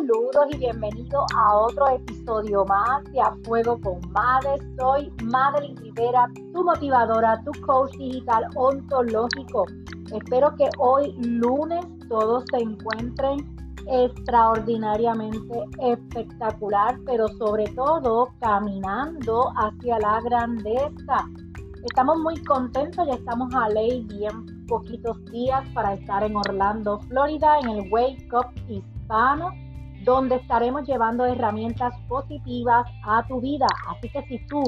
Saludos y bienvenido a otro episodio más de A Fuego con Made. Soy Madeline Rivera, tu motivadora, tu coach digital ontológico. Espero que hoy lunes todos se encuentren extraordinariamente espectacular, pero sobre todo caminando hacia la grandeza. Estamos muy contentos, ya estamos a ley bien poquitos días para estar en Orlando, Florida, en el Wake Up Hispano, donde estaremos llevando herramientas positivas a tu vida. Así que si tú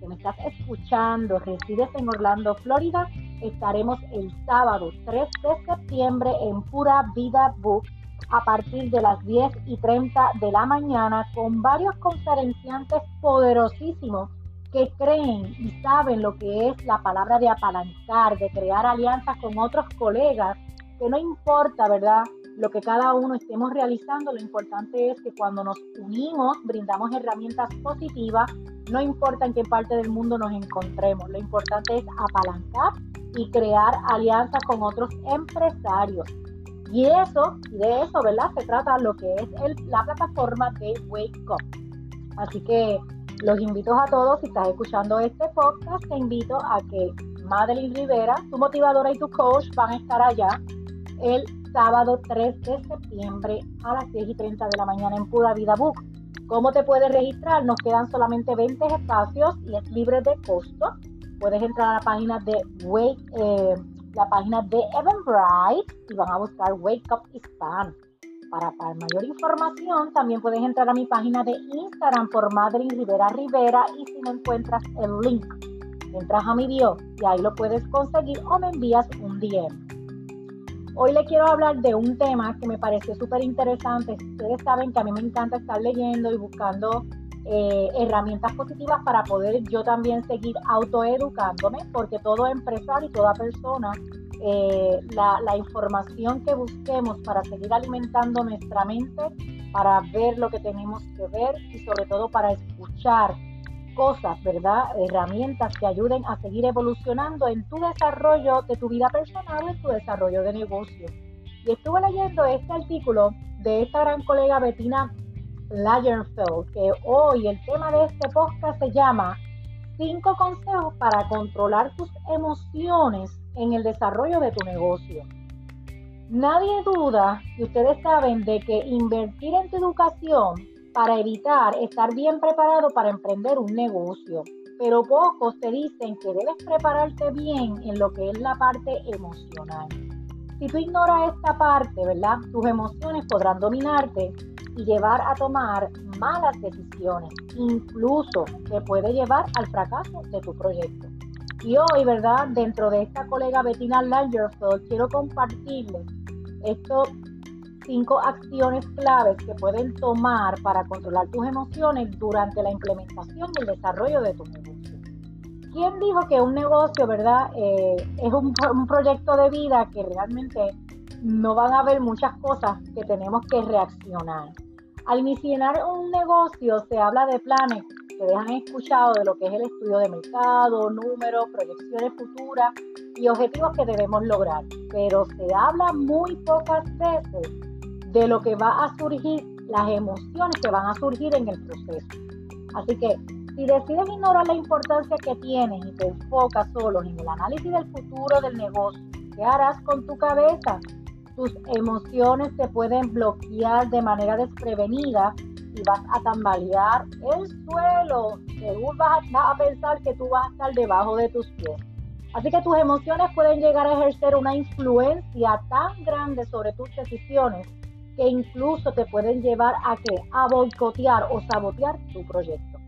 que me estás escuchando resides en Orlando, Florida, estaremos el sábado 3 de septiembre en Pura Vida Book a partir de las 10 y 30 de la mañana con varios conferenciantes poderosísimos que creen y saben lo que es la palabra de apalancar, de crear alianzas con otros colegas, que no importa, ¿verdad? Lo que cada uno estemos realizando, lo importante es que cuando nos unimos, brindamos herramientas positivas, no importa en qué parte del mundo nos encontremos, lo importante es apalancar y crear alianzas con otros empresarios. Y eso, de eso, ¿verdad? Se trata lo que es la plataforma de Wake Up. Así que los invito a todos, si estás escuchando este podcast, te invito a que Madeline Rivera, tu motivadora y tu coach, van a estar allá el sábado 3 de septiembre a las 10 y 30 de la mañana en Pura Vida Book. ¿Cómo te puedes registrar? Nos quedan solamente 20 espacios y es libre de costo. Puedes entrar a la página de Wake, eh, la página de Eventbrite y van a buscar Wake Up Hispan. Para, mayor información, también puedes entrar a mi página de Instagram por Madeline Rivera Rivera y si no encuentras el link, entras a mi bio y ahí lo puedes conseguir o me envías un DM. Hoy le quiero hablar de un tema que me pareció súper interesante. Ustedes saben que a mí me encanta estar leyendo y buscando eh, herramientas positivas para poder yo también seguir autoeducándome, porque todo empresario y toda persona eh, la, información que busquemos para seguir alimentando nuestra mente, para ver lo que tenemos que ver y sobre todo para escuchar cosas, ¿verdad? Herramientas que ayuden a seguir evolucionando en tu desarrollo de tu vida personal en tu desarrollo de negocio. Y estuve leyendo este artículo de esta gran colega Bettina Lagerfeld, que hoy el tema de este podcast se llama Cinco consejos para controlar tus emociones en el desarrollo de tu negocio. Nadie duda, y ustedes saben, de que invertir en tu educación para evitar estar bien preparado para emprender un negocio. Pero pocos te dicen que debes prepararte bien en lo que es la parte emocional. Si tú ignoras esta parte, ¿verdad? Tus emociones podrán dominarte y llevar a tomar malas decisiones. Incluso te puede llevar al fracaso de tu proyecto. Y hoy, ¿verdad? Dentro de esta colega Bettina Langerfeld, quiero compartirles estos cinco acciones claves que pueden tomar para controlar tus emociones durante la implementación y el desarrollo de tu negocio. ¿Quién dijo que un negocio, verdad, eh, es un, un proyecto de vida que realmente no van a haber muchas cosas que tenemos que reaccionar? Al iniciar un negocio se habla de planes Ustedes han escuchado de lo que es el estudio de mercado, números, proyecciones futuras y objetivos que debemos lograr. Pero se habla muy pocas veces de lo que va a surgir, las emociones que van a surgir en el proceso. Así que si decides ignorar la importancia que tienes y te enfocas solo en el análisis del futuro del negocio, ¿qué harás con tu cabeza? Tus emociones se pueden bloquear de manera desprevenida y vas a tambalear el suelo. Según vas a, pensar que tú vas a estar debajo de tus pies. Así que tus emociones pueden llegar a ejercer una influencia tan grande sobre tus decisiones que incluso te pueden llevar a que a boicotear o sabotear tu proyecto.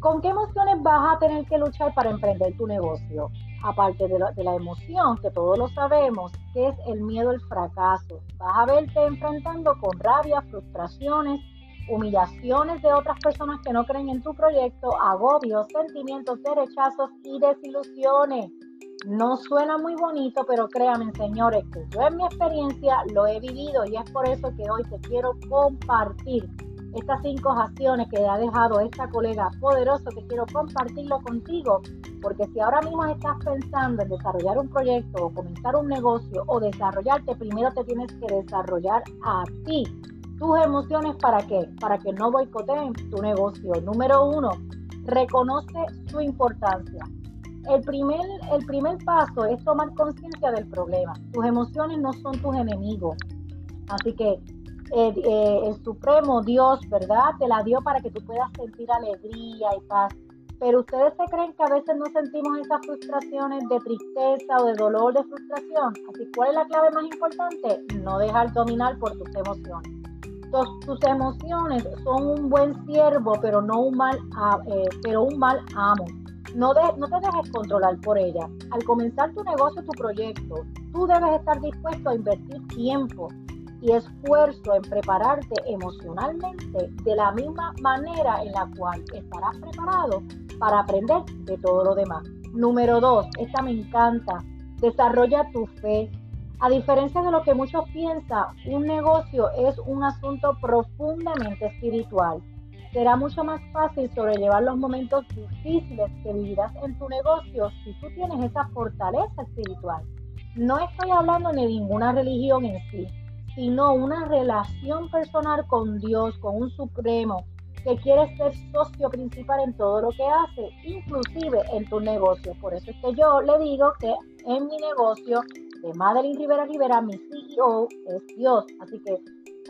¿Con qué emociones vas a tener que luchar para emprender tu negocio? aparte de la, emoción, que todos lo sabemos, que es el miedo al fracaso. Vas a verte enfrentando con rabia, frustraciones, humillaciones de otras personas que no creen en tu proyecto, agobios, sentimientos de rechazos y desilusiones. No suena muy bonito, pero créanme, señores, que yo en mi experiencia lo he vivido y es por eso que hoy te quiero compartir estas cinco acciones que ha dejado esta colega poderoso que quiero compartirlo contigo, porque si ahora mismo estás pensando en desarrollar un proyecto o comenzar un negocio o desarrollarte, primero te tienes que desarrollar a ti. Tus emociones para qué? Para que no boicoteen tu negocio. Número uno, reconoce su importancia. El primer, el primer paso es tomar conciencia del problema. Tus emociones no son tus enemigos. Así que eh, eh, el Supremo Dios, ¿verdad? Te la dio para que tú puedas sentir alegría y paz. Pero ustedes se creen que a veces no sentimos esas frustraciones de tristeza o de dolor de frustración. Así, ¿cuál es la clave más importante? No dejar dominar por tus emociones. tus emociones son un buen siervo, pero no un mal, eh, pero un mal amo. No, te dejes controlar por ella. Al comenzar tu negocio, tu proyecto, tú debes estar dispuesto a invertir tiempo, y esfuerzo en prepararte emocionalmente de la misma manera en la cual estarás preparado para aprender de todo lo demás. Número dos, esta me encanta, desarrolla tu fe. A diferencia de lo que muchos piensan, un negocio es un asunto profundamente espiritual. Será mucho más fácil sobrellevar los momentos difíciles que vivirás en tu negocio si tú tienes esa fortaleza espiritual. No estoy hablando de ninguna religión en sí, sino una relación personal con Dios, con un supremo, que quiere ser socio principal en todo lo que hace, inclusive en tu negocio. Por eso es que yo le digo que en mi negocio de Madeline Rivera Rivera, mi CEO es Dios. Así que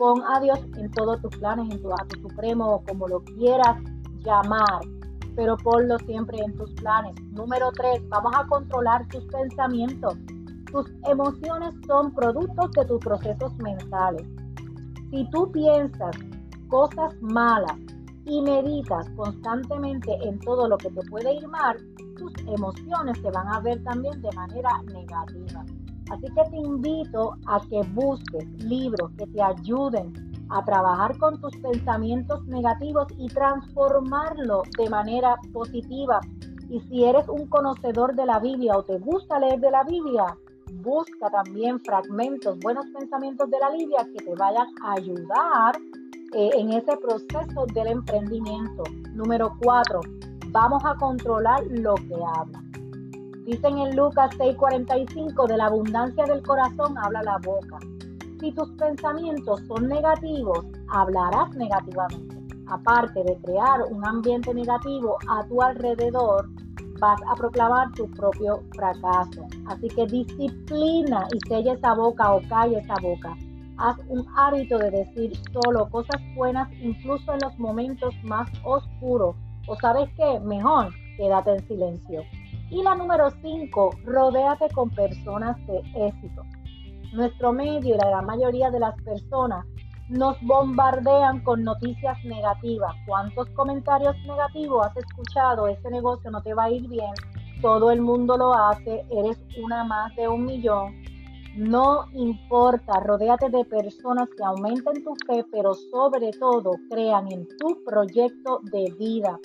pon a Dios en todos tus planes, en tu acto supremo, como lo quieras llamar, pero ponlo siempre en tus planes. Número tres, vamos a controlar tus pensamientos. Tus emociones son productos de tus procesos mentales. Si tú piensas cosas malas y meditas constantemente en todo lo que te puede ir mal, tus emociones se van a ver también de manera negativa. Así que te invito a que busques libros que te ayuden a trabajar con tus pensamientos negativos y transformarlo de manera positiva. Y si eres un conocedor de la Biblia o te gusta leer de la Biblia, busca también fragmentos, buenos pensamientos de la Biblia que te vayan a ayudar eh, en ese proceso del emprendimiento. Número cuatro, vamos a controlar lo que habla. Dicen en Lucas 6:45, de la abundancia del corazón habla la boca. Si tus pensamientos son negativos, hablarás negativamente. Aparte de crear un ambiente negativo a tu alrededor, vas a proclamar tu propio fracaso. Así que disciplina y sella esa boca o calla esa boca. Haz un hábito de decir solo cosas buenas incluso en los momentos más oscuros. O sabes qué, mejor quédate en silencio. Y la número 5, rodéate con personas de éxito. Nuestro medio y la gran mayoría de las personas nos bombardean con noticias negativas. ¿Cuántos comentarios negativos has escuchado? Ese negocio no te va a ir bien. Todo el mundo lo hace. Eres una más de un millón. No importa, rodéate de personas que aumenten tu fe, pero sobre todo crean en tu proyecto de vida.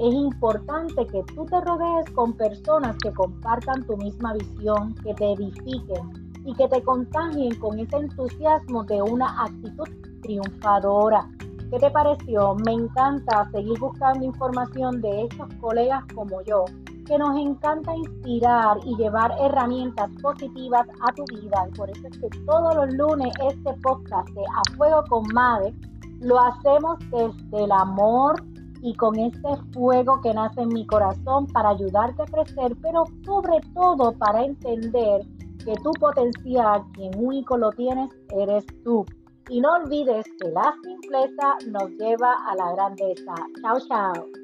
Es importante que tú te rodees con personas que compartan tu misma visión, que te edifiquen y que te contagien con ese entusiasmo de una actitud triunfadora. ¿Qué te pareció? Me encanta seguir buscando información de estos colegas como yo, que nos encanta inspirar y llevar herramientas positivas a tu vida. Y por eso es que todos los lunes este podcast de A Fuego con Madre lo hacemos desde el amor y con este fuego que nace en mi corazón para ayudarte a crecer, pero sobre todo para entender que tu potencial, quien único lo tienes, eres tú. Y no olvides que la simpleza nos lleva a la grandeza. Chao, chao.